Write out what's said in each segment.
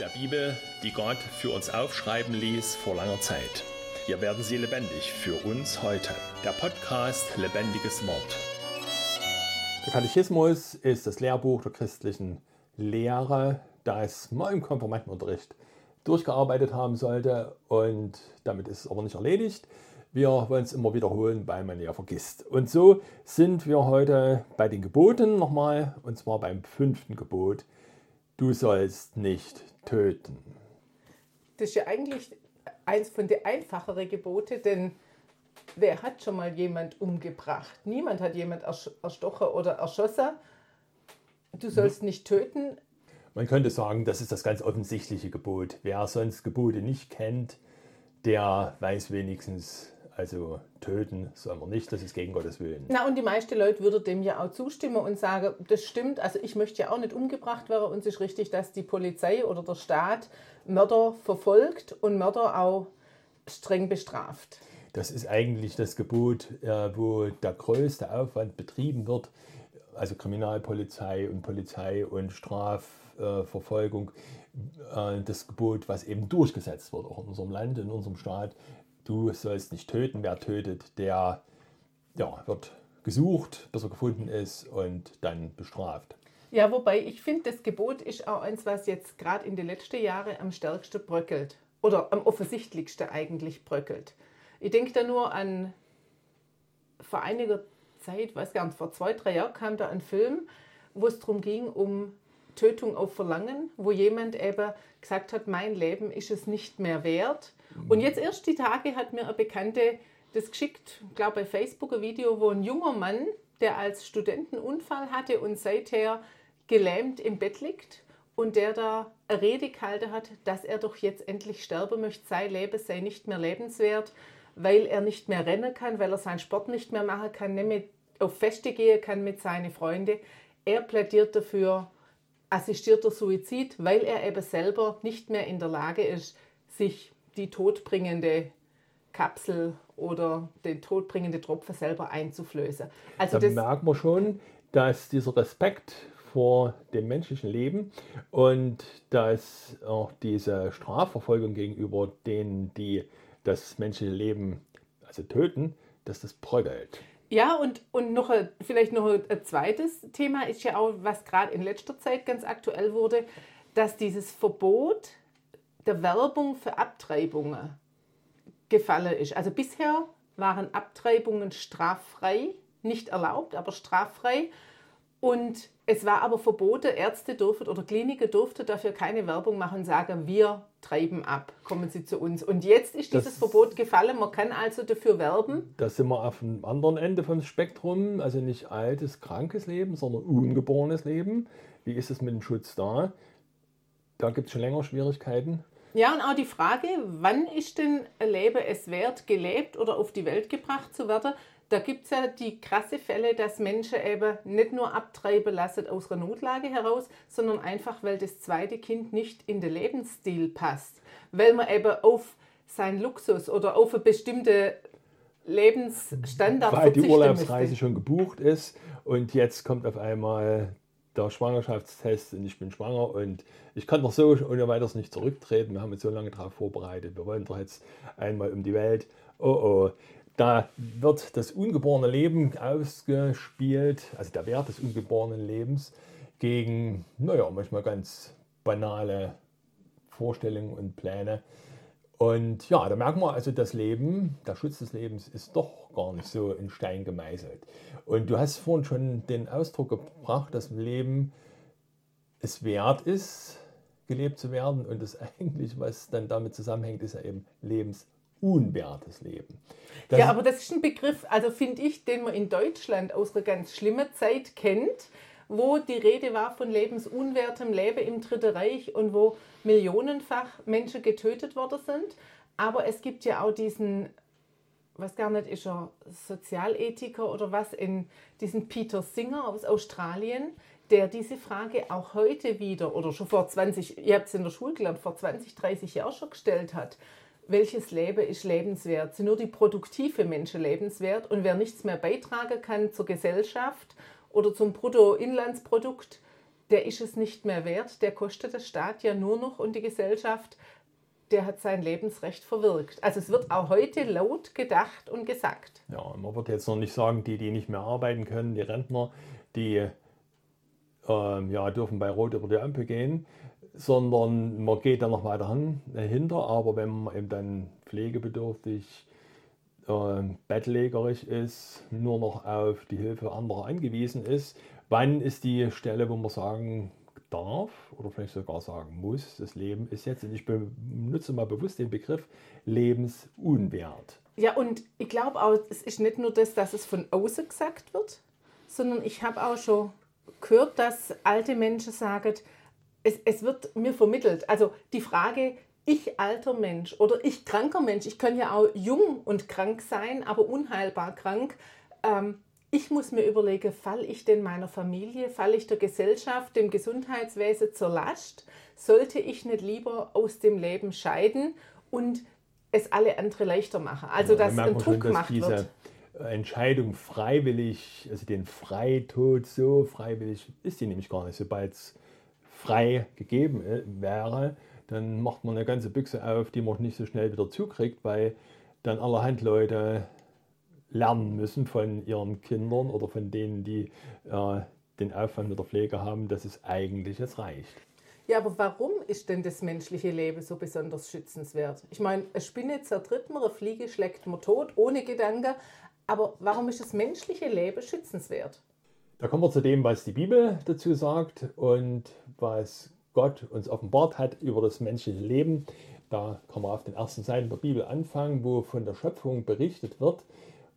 der Bibel, die Gott für uns aufschreiben ließ vor langer Zeit. Hier werden sie lebendig für uns heute. Der Podcast Lebendiges Wort. Der Katechismus ist das Lehrbuch der christlichen Lehre, das man im Konfirmandenunterricht durchgearbeitet haben sollte. Und damit ist es aber nicht erledigt. Wir wollen es immer wiederholen, weil man ja vergisst. Und so sind wir heute bei den Geboten nochmal, und zwar beim fünften Gebot du sollst nicht töten. Das ist ja eigentlich eins von den einfacheren Gebote, denn wer hat schon mal jemand umgebracht? Niemand hat jemand erstochen oder erschossen. Du sollst nicht töten. Man könnte sagen, das ist das ganz offensichtliche Gebot. Wer sonst Gebote nicht kennt, der weiß wenigstens, also töten soll man nicht, das ist gegen Gottes Willen. Na, und die meisten Leute würden dem ja auch zustimmen und sagen, das stimmt, also ich möchte ja auch nicht umgebracht werden und es ist richtig, dass die Polizei oder der Staat Mörder verfolgt und Mörder auch streng bestraft. Das ist eigentlich das Gebot, äh, wo der größte Aufwand betrieben wird, also Kriminalpolizei und Polizei und Strafverfolgung, äh, das Gebot, was eben durchgesetzt wird, auch in unserem Land, in unserem Staat, du sollst nicht töten. Wer tötet, der ja, wird gesucht, bis er gefunden ist und dann bestraft. Ja, wobei ich finde, das Gebot ist auch eins, was jetzt gerade in den letzten Jahren am stärksten bröckelt. Oder am offensichtlichsten eigentlich bröckelt. Ich denke da nur an vor einiger Zeit, weiß gar nicht, vor zwei, drei Jahren kam da ein Film, wo es darum ging, um Tötung auf Verlangen, wo jemand eben gesagt hat, mein Leben ist es nicht mehr wert. Und jetzt erst die Tage hat mir eine Bekannte das geschickt, glaube bei Facebook ein Video, wo ein junger Mann, der als Studentenunfall hatte und seither gelähmt im Bett liegt und der da eine Rede gehalten hat, dass er doch jetzt endlich sterben möchte, sein Leben sei nicht mehr lebenswert, weil er nicht mehr rennen kann, weil er seinen Sport nicht mehr machen kann, nicht mehr auf Feste gehen kann mit seinen Freunden. Er plädiert dafür, assistierter Suizid, weil er eben selber nicht mehr in der Lage ist, sich die todbringende Kapsel oder den todbringende Tropfen selber einzuflößen. Also da das merkt man schon, dass dieser Respekt vor dem menschlichen Leben und dass auch diese Strafverfolgung gegenüber denen, die das menschliche Leben also töten, dass das bröckelt. Ja, und, und noch ein, vielleicht noch ein zweites Thema ist ja auch, was gerade in letzter Zeit ganz aktuell wurde, dass dieses Verbot der Werbung für Abtreibungen gefallen ist. Also bisher waren Abtreibungen straffrei, nicht erlaubt, aber straffrei. Und es war aber verboten, Ärzte durften oder Kliniken durften dafür keine Werbung machen und sagen, wir treiben ab, kommen Sie zu uns. Und jetzt ist dieses das, Verbot gefallen, man kann also dafür werben. Da sind wir auf dem anderen Ende vom Spektrum, also nicht altes, krankes Leben, sondern ungeborenes Leben. Wie ist es mit dem Schutz da? Da gibt es schon länger Schwierigkeiten. Ja, und auch die Frage, wann ist denn ein Leben es wert, gelebt oder auf die Welt gebracht zu werden? Da gibt es ja die krasse Fälle, dass Menschen eben nicht nur abtreiben lassen aus einer Notlage heraus, sondern einfach, weil das zweite Kind nicht in den Lebensstil passt. Weil man eben auf seinen Luxus oder auf eine bestimmte Lebensstandard Weil die Urlaubsreise schon gebucht ist und jetzt kommt auf einmal der Schwangerschaftstest und ich bin schwanger und ich kann doch so ohne weiteres nicht zurücktreten. Wir haben uns so lange darauf vorbereitet. Wir wollen doch jetzt einmal um die Welt. Oh oh. Da wird das ungeborene Leben ausgespielt, also der Wert des ungeborenen Lebens, gegen, naja, manchmal ganz banale Vorstellungen und Pläne. Und ja, da merken wir also, das Leben, der Schutz des Lebens ist doch gar nicht so in Stein gemeißelt. Und du hast vorhin schon den Ausdruck gebracht, dass Leben es wert ist, gelebt zu werden. Und das eigentlich, was dann damit zusammenhängt, ist ja eben Lebens unwertes Leben. Das ja, aber das ist ein Begriff, also finde ich, den man in Deutschland aus einer ganz schlimmen Zeit kennt, wo die Rede war von lebensunwertem Leben im Dritten Reich und wo millionenfach Menschen getötet worden sind. Aber es gibt ja auch diesen, was gar nicht ist er, Sozialethiker oder was, in diesen Peter Singer aus Australien, der diese Frage auch heute wieder oder schon vor 20, ihr habt es in der Schule gelernt, vor 20, 30 Jahren schon gestellt hat welches Leben ist lebenswert? Sind nur die produktive Menschen lebenswert? Und wer nichts mehr beitragen kann zur Gesellschaft oder zum Bruttoinlandsprodukt, der ist es nicht mehr wert, der kostet der Staat ja nur noch und die Gesellschaft, der hat sein Lebensrecht verwirkt. Also es wird auch heute laut gedacht und gesagt. Ja, man wird jetzt noch nicht sagen, die, die nicht mehr arbeiten können, die Rentner, die ähm, ja, dürfen bei Rot über die Ampel gehen, sondern man geht dann noch weiter hin, dahinter. Aber wenn man eben dann pflegebedürftig, äh, bettlägerig ist, nur noch auf die Hilfe anderer angewiesen ist, wann ist die Stelle, wo man sagen darf oder vielleicht sogar sagen muss, das Leben ist jetzt, und ich benutze mal bewusst den Begriff lebensunwert. Ja, und ich glaube auch, es ist nicht nur das, dass es von außen gesagt wird, sondern ich habe auch schon gehört, dass alte Menschen sagen, es, es wird mir vermittelt. Also die Frage, ich alter Mensch oder ich kranker Mensch, ich kann ja auch jung und krank sein, aber unheilbar krank. Ähm, ich muss mir überlegen, falle ich denn meiner Familie, falle ich der Gesellschaft, dem Gesundheitswesen zur Last? Sollte ich nicht lieber aus dem Leben scheiden und es alle andere leichter machen? Also, ja, dass ein Druck schon, gemacht wird. Entscheidung freiwillig, also den Freitod so freiwillig ist die nämlich gar nicht. Sobald es frei gegeben äh, wäre, dann macht man eine ganze Büchse auf, die man nicht so schnell wieder zukriegt, weil dann allerhand Leute lernen müssen von ihren Kindern oder von denen, die äh, den Aufwand mit der Pflege haben, dass es eigentlich jetzt reicht. Ja, aber warum ist denn das menschliche Leben so besonders schützenswert? Ich meine, eine Spinne zertritt man, eine Fliege schlägt man tot, ohne Gedanke. Aber warum ist das menschliche Leben schützenswert? Da kommen wir zu dem, was die Bibel dazu sagt und was Gott uns offenbart hat über das menschliche Leben. Da kann man auf den ersten Seiten der Bibel anfangen, wo von der Schöpfung berichtet wird.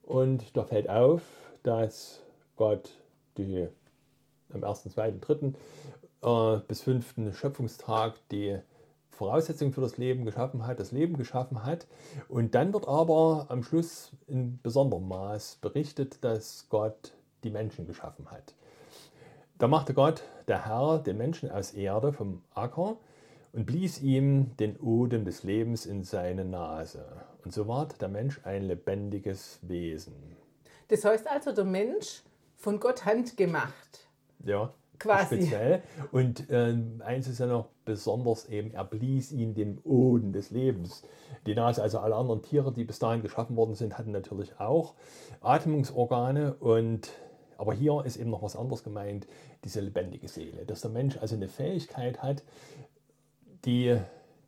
Und da fällt auf, dass Gott die, am ersten, zweiten, dritten äh, bis fünften Schöpfungstag die Voraussetzungen für das Leben geschaffen hat, das Leben geschaffen hat. Und dann wird aber am Schluss in besonderem Maß berichtet, dass Gott die Menschen geschaffen hat. Da machte Gott, der Herr, den Menschen aus Erde vom Acker und blies ihm den Odem des Lebens in seine Nase. Und so ward der Mensch ein lebendiges Wesen. Das heißt also, der Mensch von Gott handgemacht. Ja, quasi. Speziell. Und äh, eins ist ja noch besonders eben, er blies ihn den Odem des Lebens. Die Nase, also alle anderen Tiere, die bis dahin geschaffen worden sind, hatten natürlich auch Atmungsorgane und aber hier ist eben noch was anderes gemeint, diese lebendige Seele, dass der Mensch also eine Fähigkeit hat, die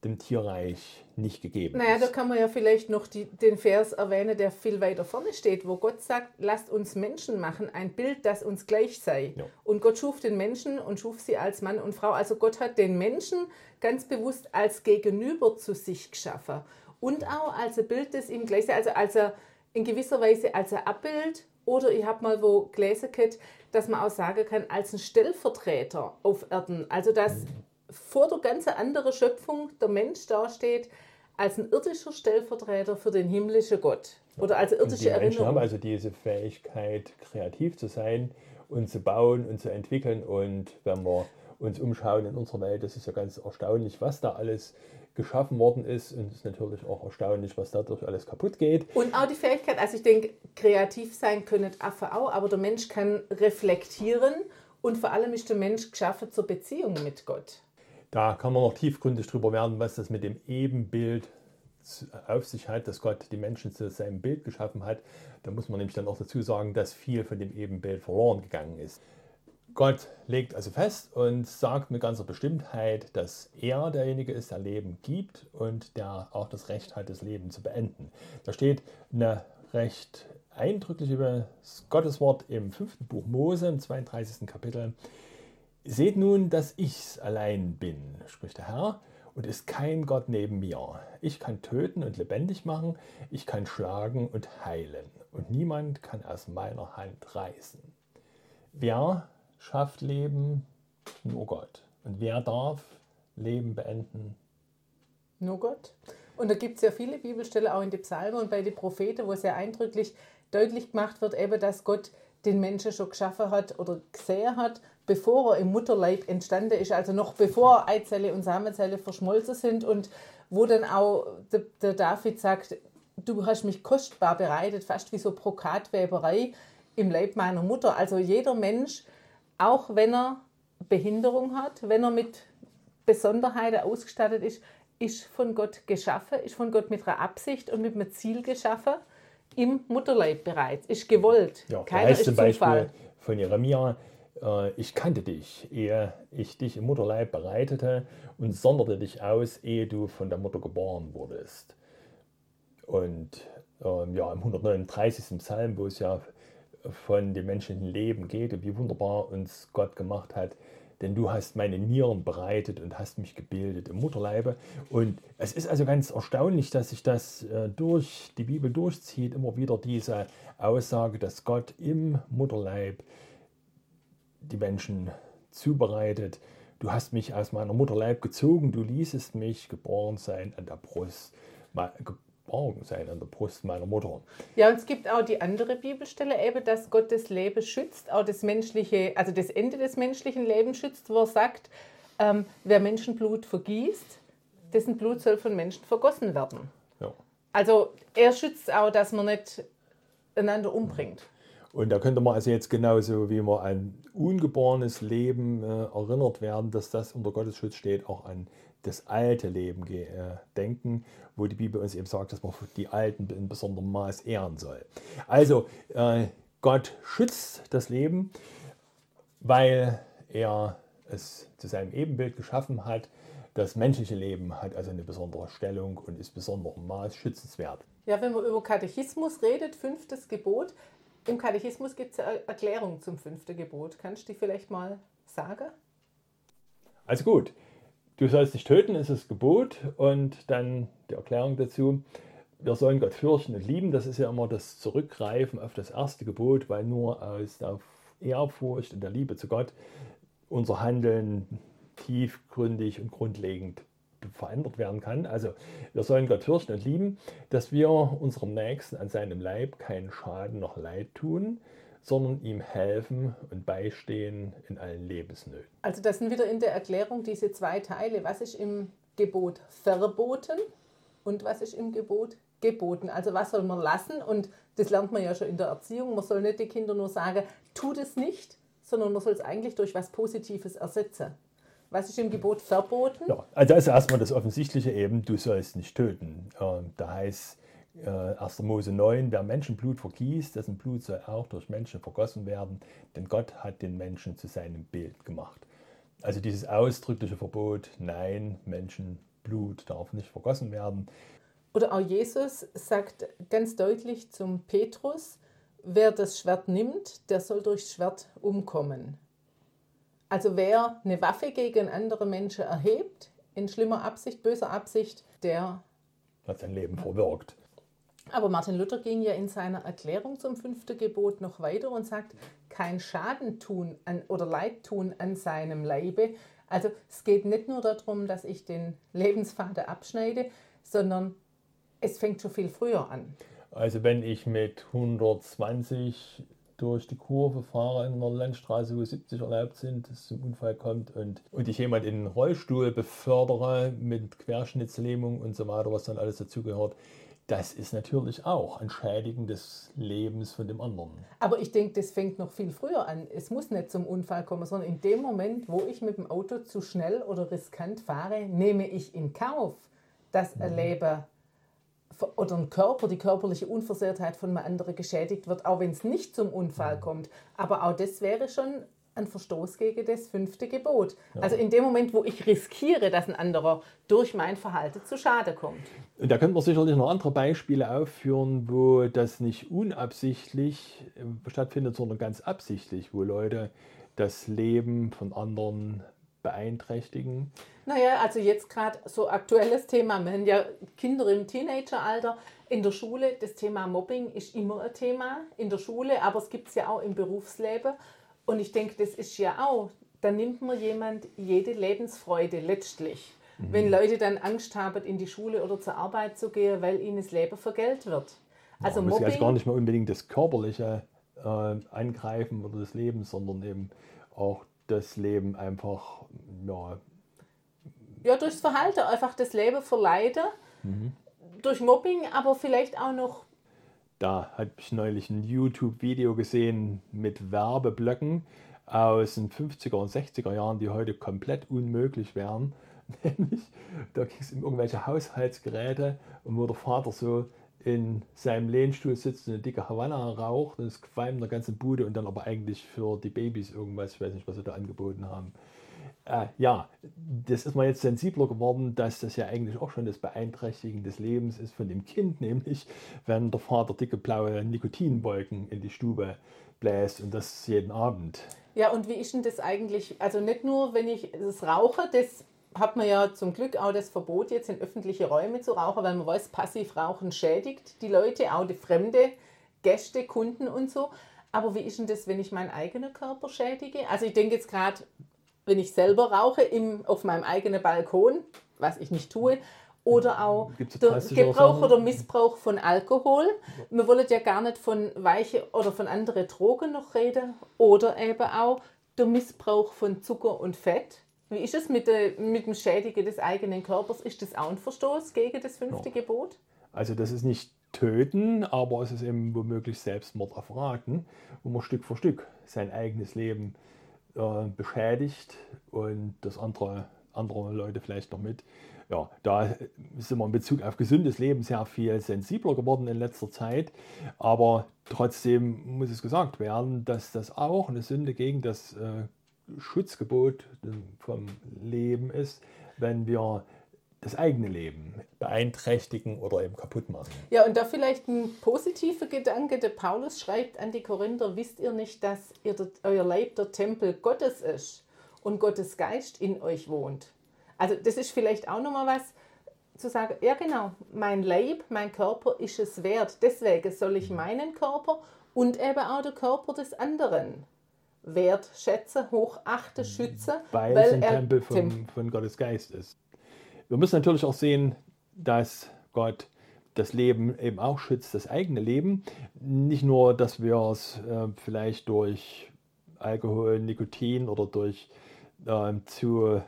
dem Tierreich nicht gegeben naja, ist. Naja, da kann man ja vielleicht noch die, den Vers erwähnen, der viel weiter vorne steht, wo Gott sagt, lasst uns Menschen machen, ein Bild, das uns gleich sei. Ja. Und Gott schuf den Menschen und schuf sie als Mann und Frau. Also Gott hat den Menschen ganz bewusst als Gegenüber zu sich geschaffen. Und auch als ein Bild, das ihm gleich sei, also als er in gewisser Weise als ein Abbild oder ich habe mal wo gelesen, dass man auch sagen kann, als ein Stellvertreter auf Erden. Also dass vor der ganzen anderen Schöpfung der Mensch dasteht als ein irdischer Stellvertreter für den himmlischen Gott. Oder als irdische die Erinnerung. Menschen haben also diese Fähigkeit, kreativ zu sein und zu bauen und zu entwickeln. Und wenn wir uns umschauen in unserer Welt, das ist ja ganz erstaunlich, was da alles geschaffen worden ist. Und es ist natürlich auch erstaunlich, was dadurch alles kaputt geht. Und auch die Fähigkeit, also ich denke, kreativ sein können Affe auch, aber der Mensch kann reflektieren und vor allem ist der Mensch geschaffen zur Beziehung mit Gott. Da kann man noch tiefgründig drüber werden, was das mit dem Ebenbild auf sich hat, dass Gott die Menschen zu seinem Bild geschaffen hat. Da muss man nämlich dann auch dazu sagen, dass viel von dem Ebenbild verloren gegangen ist. Gott legt also fest und sagt mit ganzer Bestimmtheit, dass er derjenige ist, der Leben gibt und der auch das Recht hat, das Leben zu beenden. Da steht eine recht eindrückliche Gotteswort im fünften Buch Mose, im 32. Kapitel. Seht nun, dass ich's allein bin, spricht der Herr, und ist kein Gott neben mir. Ich kann töten und lebendig machen, ich kann schlagen und heilen, und niemand kann aus meiner Hand reißen. Wer schafft Leben? Nur Gott. Und wer darf Leben beenden? Nur Gott. Und da gibt es ja viele Bibelstellen auch in den Psalmen und bei den Propheten, wo sehr eindrücklich deutlich gemacht wird, eben, dass Gott den Menschen schon geschaffen hat oder gesehen hat bevor er im Mutterleib entstanden ist, also noch bevor Eizelle und Samenzelle verschmolzen sind und wo dann auch der, der David sagt, du hast mich kostbar bereitet, fast wie so Brokatweberei im Leib meiner Mutter. Also jeder Mensch, auch wenn er Behinderung hat, wenn er mit Besonderheiten ausgestattet ist, ist von Gott geschaffen, ist von Gott mit einer Absicht und mit einem Ziel geschaffen, im Mutterleib bereits, ist gewollt. Ja, Keiner heißt ist zum Beispiel von Jeremia, äh, ich kannte dich, ehe ich dich im Mutterleib bereitete und sonderte dich aus, ehe du von der Mutter geboren wurdest. Und ähm, ja, im 139. Psalm, wo es ja von dem menschlichen Leben geht und wie wunderbar uns Gott gemacht hat, denn du hast meine Nieren bereitet und hast mich gebildet im Mutterleibe. Und es ist also ganz erstaunlich, dass sich das äh, durch die Bibel durchzieht, immer wieder diese Aussage, dass Gott im Mutterleib die Menschen zubereitet. Du hast mich aus meiner Mutterleib gezogen, du ließest mich geboren sein an der Brust, geboren sein an der Brust meiner Mutter. Ja, und es gibt auch die andere Bibelstelle eben, dass Gott das Leben schützt, auch das menschliche, also das Ende des menschlichen Lebens schützt, wo er sagt, ähm, wer Menschenblut vergießt, dessen Blut soll von Menschen vergossen werden. Ja. Also er schützt auch, dass man nicht einander umbringt. Und da könnte man also jetzt genauso wie man an ungeborenes Leben äh, erinnert werden, dass das unter Gottes Schutz steht, auch an das alte Leben äh, denken, wo die Bibel uns eben sagt, dass man die Alten in besonderem Maß ehren soll. Also äh, Gott schützt das Leben, weil er es zu seinem Ebenbild geschaffen hat. Das menschliche Leben hat also eine besondere Stellung und ist besonderem Maß schützenswert. Ja, wenn man über Katechismus redet, fünftes Gebot, im Katechismus gibt es eine Erklärung zum fünften Gebot. Kannst du die vielleicht mal sagen? Also gut, du sollst nicht töten, ist das Gebot und dann die Erklärung dazu. Wir sollen Gott fürchten und lieben. Das ist ja immer das Zurückgreifen auf das erste Gebot, weil nur aus der Ehrfurcht und der Liebe zu Gott unser Handeln tiefgründig und grundlegend verändert werden kann. Also wir sollen Gott fürchten und lieben, dass wir unserem Nächsten an seinem Leib keinen Schaden noch Leid tun, sondern ihm helfen und beistehen in allen Lebensnöten. Also das sind wieder in der Erklärung diese zwei Teile. Was ist im Gebot verboten und was ist im Gebot geboten? Also was soll man lassen? Und das lernt man ja schon in der Erziehung. Man soll nicht den Kindern nur sagen, tu das nicht, sondern man soll es eigentlich durch was Positives ersetzen. Was ist im Gebot verboten? Ja, also das ist erstmal das Offensichtliche eben, du sollst nicht töten. Ähm, da heißt äh, 1. Mose 9, wer Menschenblut vergießt, dessen Blut soll auch durch Menschen vergossen werden, denn Gott hat den Menschen zu seinem Bild gemacht. Also dieses ausdrückliche Verbot, nein, Menschenblut darf nicht vergossen werden. Oder auch Jesus sagt ganz deutlich zum Petrus, wer das Schwert nimmt, der soll durchs Schwert umkommen. Also wer eine Waffe gegen andere Menschen erhebt, in schlimmer Absicht, böser Absicht, der. Hat sein Leben verwirkt. Aber Martin Luther ging ja in seiner Erklärung zum fünften Gebot noch weiter und sagt, kein Schaden tun an, oder Leid tun an seinem Leibe. Also es geht nicht nur darum, dass ich den Lebensfaden abschneide, sondern es fängt schon viel früher an. Also wenn ich mit 120 durch die Kurve fahre in einer Landstraße, wo 70 erlaubt sind, es zum Unfall kommt und, und ich jemand in den Rollstuhl befördere mit Querschnittslähmung und so weiter, was dann alles dazugehört, das ist natürlich auch ein Schädigen des Lebens von dem anderen. Aber ich denke, das fängt noch viel früher an. Es muss nicht zum Unfall kommen, sondern in dem Moment, wo ich mit dem Auto zu schnell oder riskant fahre, nehme ich in Kauf, dass ein Leben oder ein Körper, die körperliche Unversehrtheit von einem anderen geschädigt wird, auch wenn es nicht zum Unfall kommt. Aber auch das wäre schon ein Verstoß gegen das fünfte Gebot. Also in dem Moment, wo ich riskiere, dass ein anderer durch mein Verhalten zu Schade kommt. Und da könnte man sicherlich noch andere Beispiele aufführen, wo das nicht unabsichtlich äh, stattfindet, sondern ganz absichtlich, wo Leute das Leben von anderen beeinträchtigen. Naja, also jetzt gerade so aktuelles Thema. Wir haben ja Kinder im Teenageralter. In der Schule, das Thema Mobbing ist immer ein Thema in der Schule, aber es gibt es ja auch im Berufsleben. Und ich denke, das ist ja auch, da nimmt man jemand jede Lebensfreude letztlich. Wenn Leute dann Angst haben, in die Schule oder zur Arbeit zu gehen, weil ihnen das Leben vergällt wird. Also Man muss Mobbing, jetzt gar nicht mehr unbedingt das Körperliche äh, angreifen oder das Leben, sondern eben auch das Leben einfach, ja, ja, durchs Verhalten einfach das Leben verleiden. Durch Mobbing, aber vielleicht auch noch da habe ich neulich ein YouTube-Video gesehen mit Werbeblöcken. aus den 50er und 60er Jahren, die heute komplett unmöglich wären. Nämlich, da ging es um irgendwelche Haushaltsgeräte und wo der Vater so in seinem Lehnstuhl sitzt und eine dicke Havanna raucht und es qualmt in der ganzen Bude und dann aber eigentlich für die Babys irgendwas, ich weiß nicht, was sie da angeboten haben. Äh, ja, das ist mir jetzt sensibler geworden, dass das ja eigentlich auch schon das Beeinträchtigen des Lebens ist von dem Kind, nämlich wenn der Vater dicke blaue Nikotinwolken in die Stube bläst und das jeden Abend. Ja, und wie ist denn das eigentlich? Also nicht nur, wenn ich das rauche, das hat man ja zum Glück auch das Verbot, jetzt in öffentliche Räume zu rauchen, weil man weiß, Passivrauchen schädigt die Leute, auch die fremde Gäste, Kunden und so. Aber wie ist denn das, wenn ich meinen eigenen Körper schädige? Also ich denke jetzt gerade, wenn ich selber rauche im, auf meinem eigenen Balkon, was ich nicht tue, oder auch der Gebrauch oder Missbrauch von Alkohol. Wir wollen ja gar nicht von weiche oder von anderen Drogen noch reden. Oder eben auch der Missbrauch von Zucker und Fett. Wie ist es mit, der, mit dem Schädigen des eigenen Körpers? Ist das auch ein Verstoß gegen das fünfte ja. Gebot? Also das ist nicht töten, aber es ist eben womöglich Selbstmord auf Raten, wo man Stück für Stück sein eigenes Leben äh, beschädigt und das andere, andere Leute vielleicht noch mit. Ja, da sind wir in Bezug auf gesundes Leben sehr viel sensibler geworden in letzter Zeit. Aber trotzdem muss es gesagt werden, dass das auch eine Sünde gegen das äh, Schutzgebot vom Leben ist, wenn wir das eigene Leben beeinträchtigen oder eben kaputt machen. Ja, und da vielleicht ein positiver Gedanke. Der Paulus schreibt an die Korinther, wisst ihr nicht, dass ihr, euer Leib der Tempel Gottes ist und Gottes Geist in euch wohnt? Also das ist vielleicht auch nochmal was zu sagen, ja genau, mein Leib, mein Körper ist es wert. Deswegen soll ich meinen Körper und eben auch den Körper des anderen wertschätzen, hochachten, schützen. Weil, weil es ein Tempel von, von Gottes Geist ist. Wir müssen natürlich auch sehen, dass Gott das Leben eben auch schützt, das eigene Leben. Nicht nur, dass wir es äh, vielleicht durch Alkohol, Nikotin oder durch äh, zu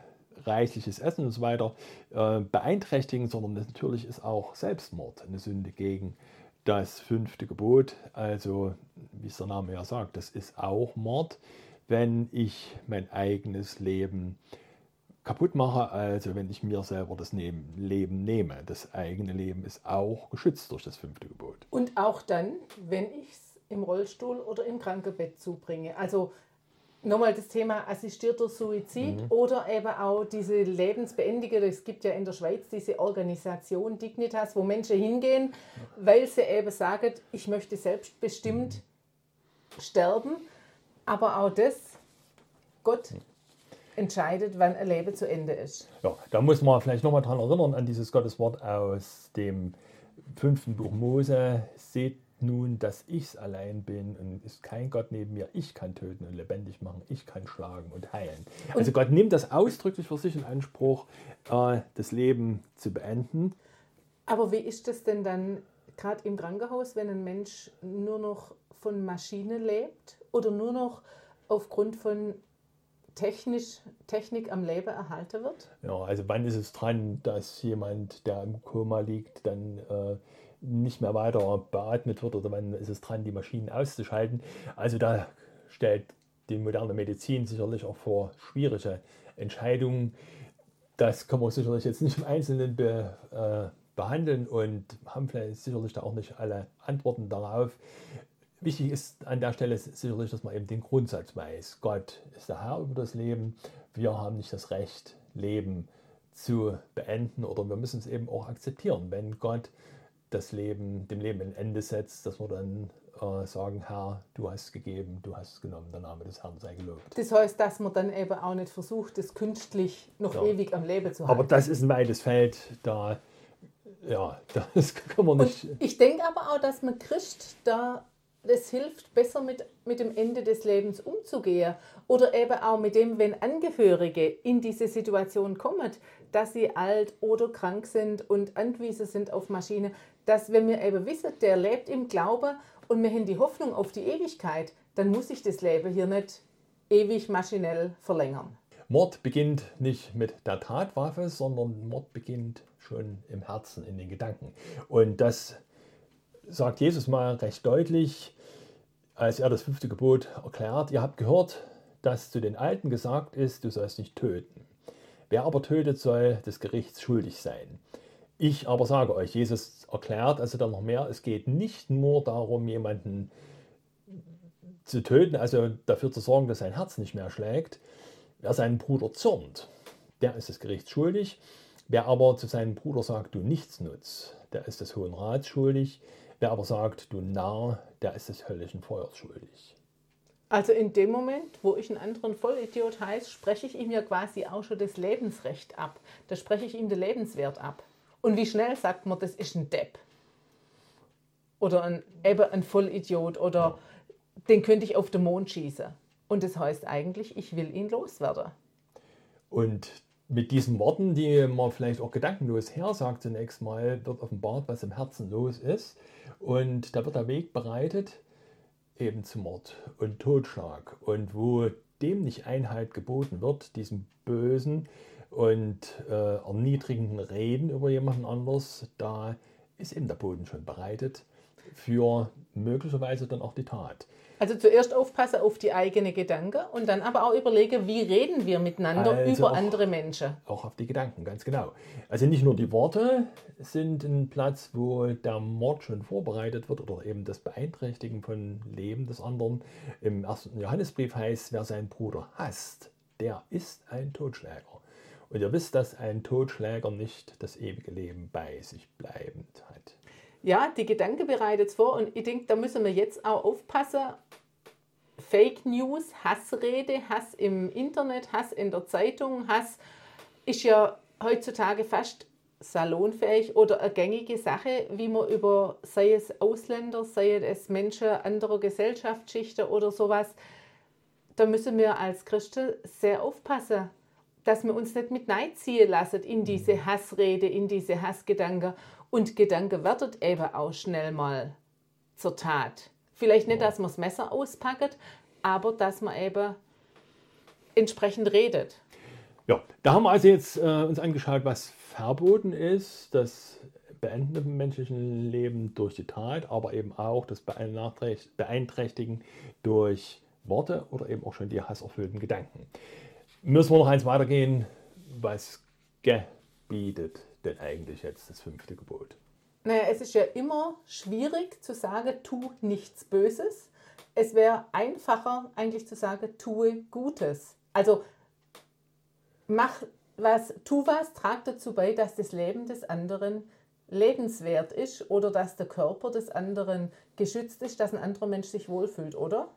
reichliches Essen und so weiter äh, beeinträchtigen, sondern natürlich ist auch Selbstmord eine Sünde gegen das fünfte Gebot. Also, wie es der Name ja sagt, das ist auch Mord, wenn ich mein eigenes Leben äh, kaputt mache, also wenn ich mir selber das Leben nehme. Das eigene Leben ist auch geschützt durch das fünfte Gebot. Und auch dann, wenn ich es im Rollstuhl oder im Krankenbett zubringe. Also nochmal das Thema assistierter Suizid mhm. oder eben auch diese Lebensbeendiger. Es gibt ja in der Schweiz diese Organisation Dignitas, wo Menschen hingehen, weil sie eben sagen, ich möchte selbstbestimmt mhm. sterben. Aber auch das, Gott entscheidet, wann ein Leben zu Ende ist. Ja, da muss man vielleicht nochmal daran erinnern, an dieses Gotteswort aus dem fünften Buch Mose. Seht nun, dass ich allein bin und ist kein Gott neben mir. Ich kann töten und lebendig machen. Ich kann schlagen und heilen. Und also Gott nimmt das ausdrücklich für sich in Anspruch, äh, das Leben zu beenden. Aber wie ist das denn dann gerade im Krankenhaus, wenn ein Mensch nur noch von Maschinen lebt oder nur noch aufgrund von technisch, Technik am Leben erhalten wird? Ja, also wann ist es dran, dass jemand, der im Koma liegt, dann äh, nicht mehr weiter beatmet wird oder wann ist es dran, die Maschinen auszuschalten? Also da stellt die moderne Medizin sicherlich auch vor schwierige Entscheidungen. Das kann man sicherlich jetzt nicht im Einzelnen be, äh, behandeln und haben vielleicht sicherlich da auch nicht alle Antworten darauf. Wichtig ist an der Stelle sicherlich, dass man eben den Grundsatz weiß. Gott ist der Herr über das Leben. Wir haben nicht das Recht, Leben zu beenden oder wir müssen es eben auch akzeptieren. Wenn Gott das Leben, dem Leben ein Ende setzt, dass wir dann äh, sagen, Herr, du hast gegeben, du hast genommen, der Name des Herrn sei gelobt. Das heißt, dass man dann eben auch nicht versucht, das künstlich noch ja. ewig am Leben zu halten. Aber das ist ein weites Feld, da, ja, das kann man nicht. Und ich denke aber auch, dass man Christ da es hilft, besser mit, mit dem Ende des Lebens umzugehen. Oder eben auch mit dem, wenn Angehörige in diese Situation kommen, dass sie alt oder krank sind und angewiesen sind auf Maschine, dass wenn wir eben wissen, der lebt im Glauben und wir haben die Hoffnung auf die Ewigkeit, dann muss ich das Leben hier nicht ewig maschinell verlängern. Mord beginnt nicht mit der Tatwaffe, sondern Mord beginnt schon im Herzen, in den Gedanken. Und das sagt Jesus mal recht deutlich, als er das fünfte Gebot erklärt. Ihr habt gehört, dass zu den Alten gesagt ist, du sollst nicht töten. Wer aber tötet, soll des Gerichts schuldig sein. Ich aber sage euch, Jesus erklärt also dann noch mehr, es geht nicht nur darum, jemanden zu töten, also dafür zu sorgen, dass sein Herz nicht mehr schlägt. Wer seinen Bruder zürnt, der ist des Gerichts schuldig. Wer aber zu seinem Bruder sagt, du nichts nutzt, der ist des Hohen Rats schuldig. Wer aber sagt, du Narr, der ist des höllischen Feuers schuldig. Also in dem Moment, wo ich einen anderen Vollidiot heiße, spreche ich ihm ja quasi auch schon das Lebensrecht ab. Da spreche ich ihm den Lebenswert ab. Und wie schnell sagt man, das ist ein Depp? Oder ein, eben ein Vollidiot oder den könnte ich auf den Mond schießen. Und das heißt eigentlich, ich will ihn loswerden. Und mit diesen Worten, die man vielleicht auch gedankenlos her sagt zunächst mal, wird offenbart, was im Herzen los ist. Und da wird der Weg bereitet, eben zu Mord und Totschlag. Und wo dem nicht Einhalt geboten wird, diesem bösen und äh, erniedrigenden Reden über jemanden anders, da ist eben der Boden schon bereitet für möglicherweise dann auch die Tat. Also zuerst aufpassen auf die eigenen Gedanken und dann aber auch überlegen, wie reden wir miteinander also über auch, andere Menschen. Auch auf die Gedanken, ganz genau. Also nicht nur die Worte sind ein Platz, wo der Mord schon vorbereitet wird oder eben das Beeinträchtigen von Leben des anderen. Im ersten Johannesbrief heißt, wer seinen Bruder hasst, der ist ein Totschläger. Und ihr wisst, dass ein Totschläger nicht das ewige Leben bei sich bleibend. Ja, die Gedanken bereitet es vor und ich denke, da müssen wir jetzt auch aufpassen. Fake News, Hassrede, Hass im Internet, Hass in der Zeitung, Hass ist ja heutzutage fast salonfähig oder eine gängige Sache, wie man über, sei es Ausländer, sei es Menschen anderer Gesellschaftsschichten oder sowas, da müssen wir als Christen sehr aufpassen, dass wir uns nicht mit Neid ziehen lassen in diese Hassrede, in diese Hassgedanken. Und Gedanke wird eben auch schnell mal zur Tat. Vielleicht nicht, dass man das Messer auspackt, aber dass man eben entsprechend redet. Ja, da haben wir also jetzt äh, uns angeschaut, was verboten ist, das Beenden im menschlichen Leben durch die Tat, aber eben auch das Beeinträchtigen durch Worte oder eben auch schon die hasserfüllten Gedanken. Müssen wir noch eins weitergehen, was gebietet denn eigentlich jetzt das fünfte Gebot? Naja, es ist ja immer schwierig zu sagen, tu nichts Böses. Es wäre einfacher eigentlich zu sagen, tue Gutes. Also mach was, tu was, trag dazu bei, dass das Leben des anderen lebenswert ist oder dass der Körper des anderen geschützt ist, dass ein anderer Mensch sich wohlfühlt, oder?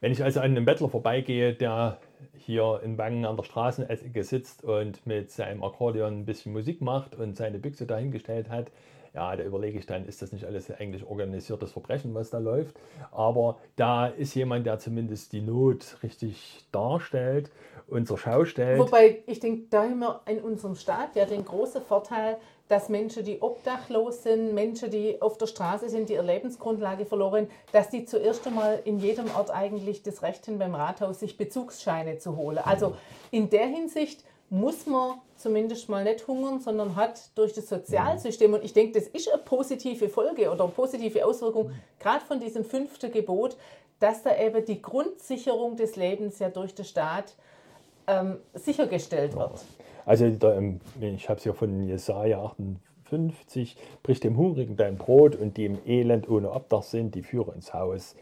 Wenn ich also an einem Bettler vorbeigehe, der hier in Wangen an der Straßenecke sitzt und mit seinem Akkordeon ein bisschen Musik macht und seine Büchse dahingestellt hat, ja, da überlege ich dann, ist das nicht alles eigentlich organisiertes Verbrechen, was da läuft. Aber da ist jemand, der zumindest die Not richtig darstellt und zur Schau stellt. Wobei ich denke, da haben wir in unserem Staat ja den großen Vorteil, dass Menschen, die obdachlos sind, Menschen, die auf der Straße sind, die ihre Lebensgrundlage verloren, dass die zuerst einmal in jedem Ort eigentlich das Recht haben, beim Rathaus sich Bezugsscheine zu holen. Also in der Hinsicht muss man zumindest mal nicht hungern, sondern hat durch das Sozialsystem, und ich denke, das ist eine positive Folge oder eine positive Auswirkung, gerade von diesem fünften Gebot, dass da eben die Grundsicherung des Lebens ja durch den Staat ähm, sichergestellt wird. Also da, ähm, ich habe es ja von Jesaja 58, bricht dem Hungrigen dein Brot und die im Elend ohne Obdach sind, die führe ins Haus.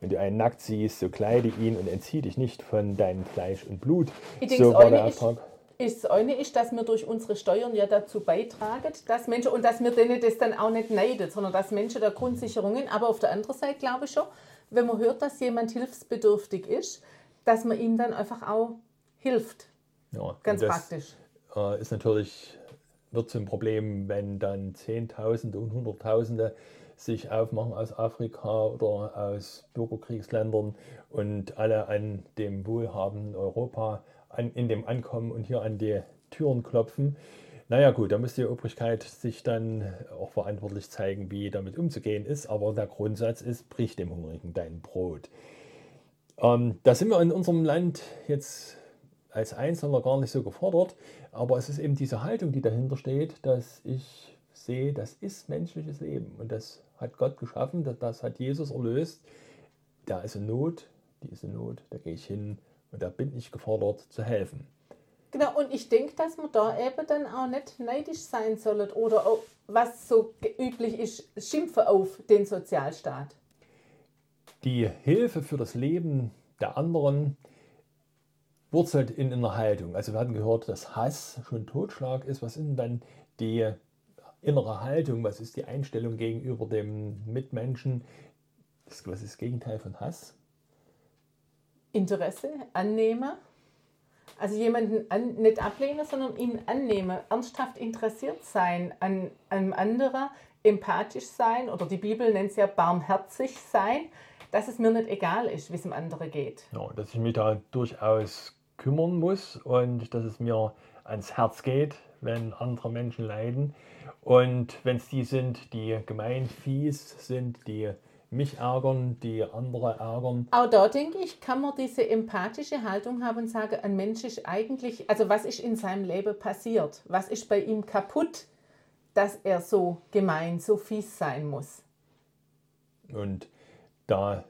Wenn du einen nackt siehst, so kleide ihn und entzieh dich nicht von deinem Fleisch und Blut. Ich so war der Auftrag. Ist, das eine ist, dass wir durch unsere Steuern ja dazu beitragen, dass Menschen, und dass wir denen das dann auch nicht neiden, sondern dass Menschen da Grundsicherungen, aber auf der anderen Seite glaube ich schon, wenn man hört, dass jemand hilfsbedürftig ist, dass man ihm dann einfach auch hilft. Ja, Ganz praktisch. Äh, ist natürlich, wird zum Problem, wenn dann Zehntausende und Hunderttausende sich aufmachen aus Afrika oder aus Bürgerkriegsländern und alle an dem wohlhabenden Europa an, in dem ankommen und hier an die Türen klopfen. Naja gut, da muss die Obrigkeit sich dann auch verantwortlich zeigen, wie damit umzugehen ist. Aber der Grundsatz ist, brich dem Hungrigen dein Brot. Ähm, da sind wir in unserem Land jetzt als Einzelner gar nicht so gefordert. Aber es ist eben diese Haltung, die dahinter steht, dass ich sehe, das ist menschliches Leben und das hat Gott geschaffen, das, das hat Jesus erlöst. Da ist eine Not, die ist eine Not, da gehe ich hin Und da bin ich gefordert zu helfen. Genau, und ich denke, dass man da eben dann auch nicht neidisch sein soll oder auch, was so üblich ist, schimpfen auf den Sozialstaat. Die Hilfe für das Leben der anderen wurzelt in einer Haltung. Also wir hatten gehört, dass Hass schon Totschlag ist. Was ist denn dann die innere Haltung? Was ist die Einstellung gegenüber dem Mitmenschen? was ist das Gegenteil von Hass? Interesse, Annehmer. Also jemanden an, nicht ablehnen, sondern ihn annehmen, ernsthaft interessiert sein an einem anderen, empathisch sein oder die Bibel nennt es ja barmherzig sein, dass es mir nicht egal ist, wie es dem anderen geht. Ja, dass ich mich da durchaus kümmern muss und dass es mir ans Herz geht, wenn andere Menschen leiden. Und wenn es die sind, die gemein fies sind, die mich ärgern, die andere ärgern. Auch da denke ich, kann man diese empathische Haltung haben und sagen, ein Mensch ist eigentlich, also was ist in seinem Leben passiert? Was ist bei ihm kaputt, dass er so gemein, so fies sein muss? Und da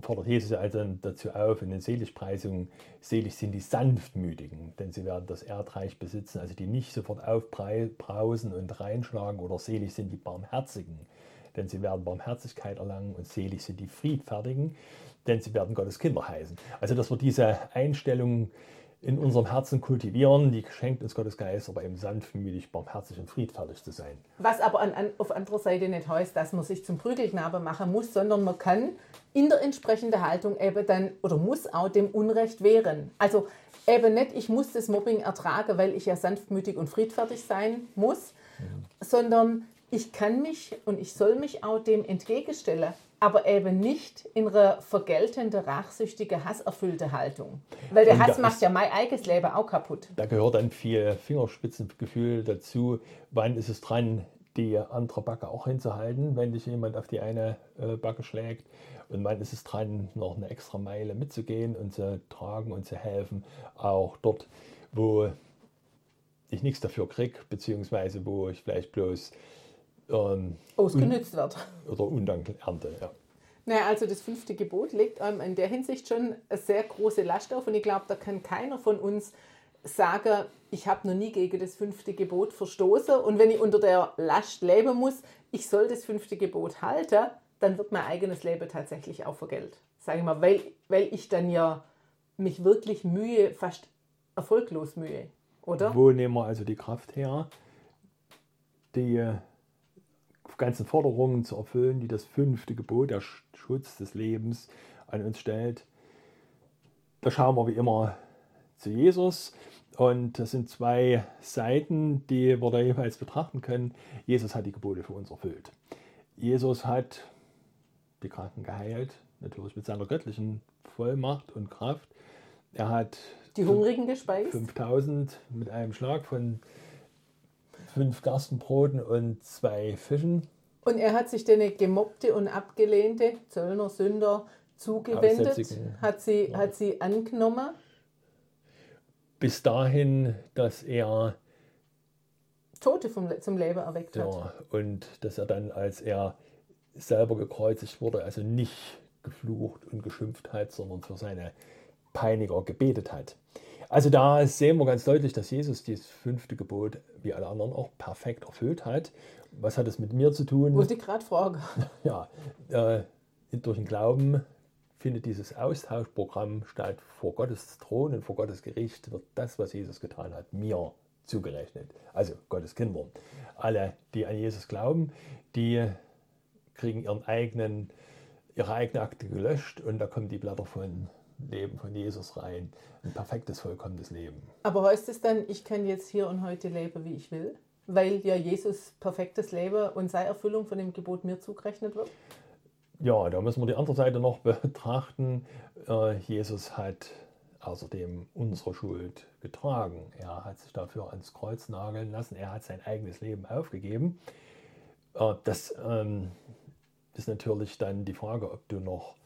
fordert Jesus also dazu auf in den Seligpreisungen, selig sind die Sanftmütigen, denn sie werden das Erdreich besitzen, also die nicht sofort aufbrausen und reinschlagen oder selig sind die Barmherzigen, denn sie werden Barmherzigkeit erlangen und selig sind die Friedfertigen, denn sie werden Gottes Kinder heißen. Also dass wir diese Einstellung in unserem Herzen kultivieren, die schenkt uns Gottes Geist, aber eben sanftmütig, barmherzig und friedfertig zu sein. Was aber an, an, auf anderer Seite nicht heißt, dass man sich zum Prügelknabe machen muss, sondern man kann in der entsprechenden Haltung eben dann oder muss auch dem Unrecht wehren. Also eben nicht, ich muss das Mobbing ertragen, weil ich ja sanftmütig und friedfertig sein muss, mhm. sondern ich kann mich und ich soll mich auch dem entgegenstellen, aber eben nicht in einer vergeltenden, rachsüchtigen, hasserfüllten Haltung. Weil der Hass macht ja mein eigenes Leben auch kaputt. Da gehört dann viel Fingerspitzengefühl dazu. Wann ist es dran, die andere Backe auch hinzuhalten, wenn dich jemand auf die eine äh, Backe schlägt? Und wann ist es dran, noch eine extra Meile mitzugehen und zu tragen und zu helfen, auch dort, wo ich nichts dafür kriege, beziehungsweise wo ich vielleicht bloß ähm, ausgenützt wird. Oder Undank ernte, ja. Naja, also das fünfte Gebot legt einem in der Hinsicht schon eine sehr große Last auf und ich glaube, da kann keiner von uns sagen, ich habe noch nie gegen das fünfte Gebot verstoßen und wenn ich unter der Last leben muss, ich soll das fünfte Gebot halten, dann wird mein eigenes Leben tatsächlich auch vergelt. Sage ich mal, weil, weil ich dann ja mich wirklich mühe, fast erfolglos mühe, oder? Wo nehmen wir also die Kraft her, die ganzen Forderungen zu erfüllen, die das fünfte Gebot, der Schutz des Lebens, an uns stellt. Da schauen wir wie immer zu Jesus. Und das sind zwei Seiten, die wir da jeweils betrachten können. Jesus hat die Gebote für uns erfüllt. Jesus hat die Kranken geheilt, natürlich mit seiner göttlichen Vollmacht und Kraft. Er hat die Hungrigen gespeist. 5000 mit einem Schlag von fünf Gerstenbroten und zwei Fischen. Und er hat sich den gemobbte und abgelehnte Zöllner Sünder zugewendet, hat sie, ja. hat sie angenommen. Bis dahin, dass er Tote vom, zum Leben erweckt ja, hat. Und dass er dann, als er selber gekreuzigt wurde, also nicht geflucht und geschimpft hat, sondern für seine Peiniger gebetet hat. Also da sehen wir ganz deutlich, dass Jesus dieses fünfte Gebot wie alle anderen auch perfekt erfüllt hat. Was hat es mit mir zu tun? Wollte ich gerade fragen. Ja, äh, durch den Glauben findet dieses Austauschprogramm statt. Vor Gottes Thron und vor Gottes Gericht wird das, was Jesus getan hat, mir zugerechnet. Also Gottes Kindern. Alle, die an Jesus glauben, die kriegen ihren eigenen, ihre eigene Akte gelöscht und da kommen die Blätter von Leben von Jesus rein. Ein perfektes, vollkommenes Leben. Aber heißt es dann, ich kann jetzt hier und heute leben, wie ich will? Weil ja Jesus perfektes Leben und seine Erfüllung von dem Gebot mir zugerechnet wird? Ja, da müssen wir die andere Seite noch betrachten. Äh, Jesus hat außerdem unsere Schuld getragen. Er hat sich dafür ans Kreuz nageln lassen. Er hat sein eigenes Leben aufgegeben. Äh, das ähm, ist natürlich dann die Frage, ob du noch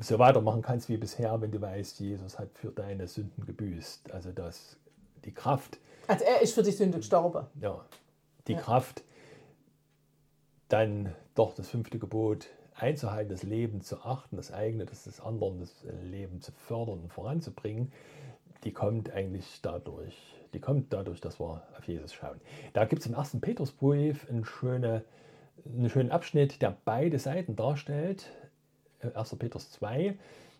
so weitermachen kannst wie bisher, wenn du weißt, Jesus hat für deine Sünden gebüßt. Also dass die Kraft. Also er ist für die Sünde gestorben. Ja, die ja. Kraft, dann doch das fünfte Gebot einzuhalten, das Leben zu achten, das eigene, das des anderen, das Leben zu fördern und voranzubringen, die kommt eigentlich dadurch. Die kommt dadurch, dass wir auf Jesus schauen. Da gibt es im ersten Petrusbrief einen, schöne, einen schönen Abschnitt, der beide Seiten darstellt. 1. Petrus 2.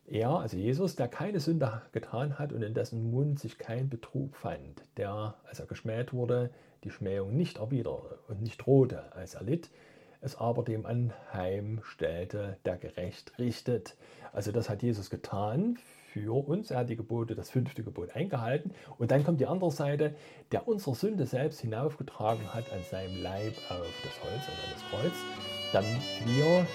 Er, also Jesus, der keine Sünde getan hat und in dessen Mund sich kein Betrug fand, der, als er geschmäht wurde, die Schmähung nicht erwiderte und nicht drohte, als er litt, es aber dem anheimstellte, der gerecht richtet. Also das hat Jesus getan für uns. Er hat die Gebote, das fünfte Gebot eingehalten. Und dann kommt die andere Seite, der unsere Sünde selbst hinaufgetragen hat an seinem Leib auf das Holz, an das Kreuz, damit wir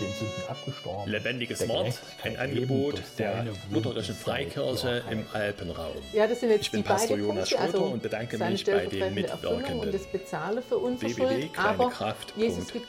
den Sünden abgestorben. Lebendiges Wort, ein Angebot der lutherischen Freikirche im Alpenraum. Ja, das sind jetzt ich bin die Pastor Jonas Punkte, Schröter also und bedanke mich bei den Erfüllung und Mitwirkenden. das Bezahle für unsere Schuld. Aber Jesus gibt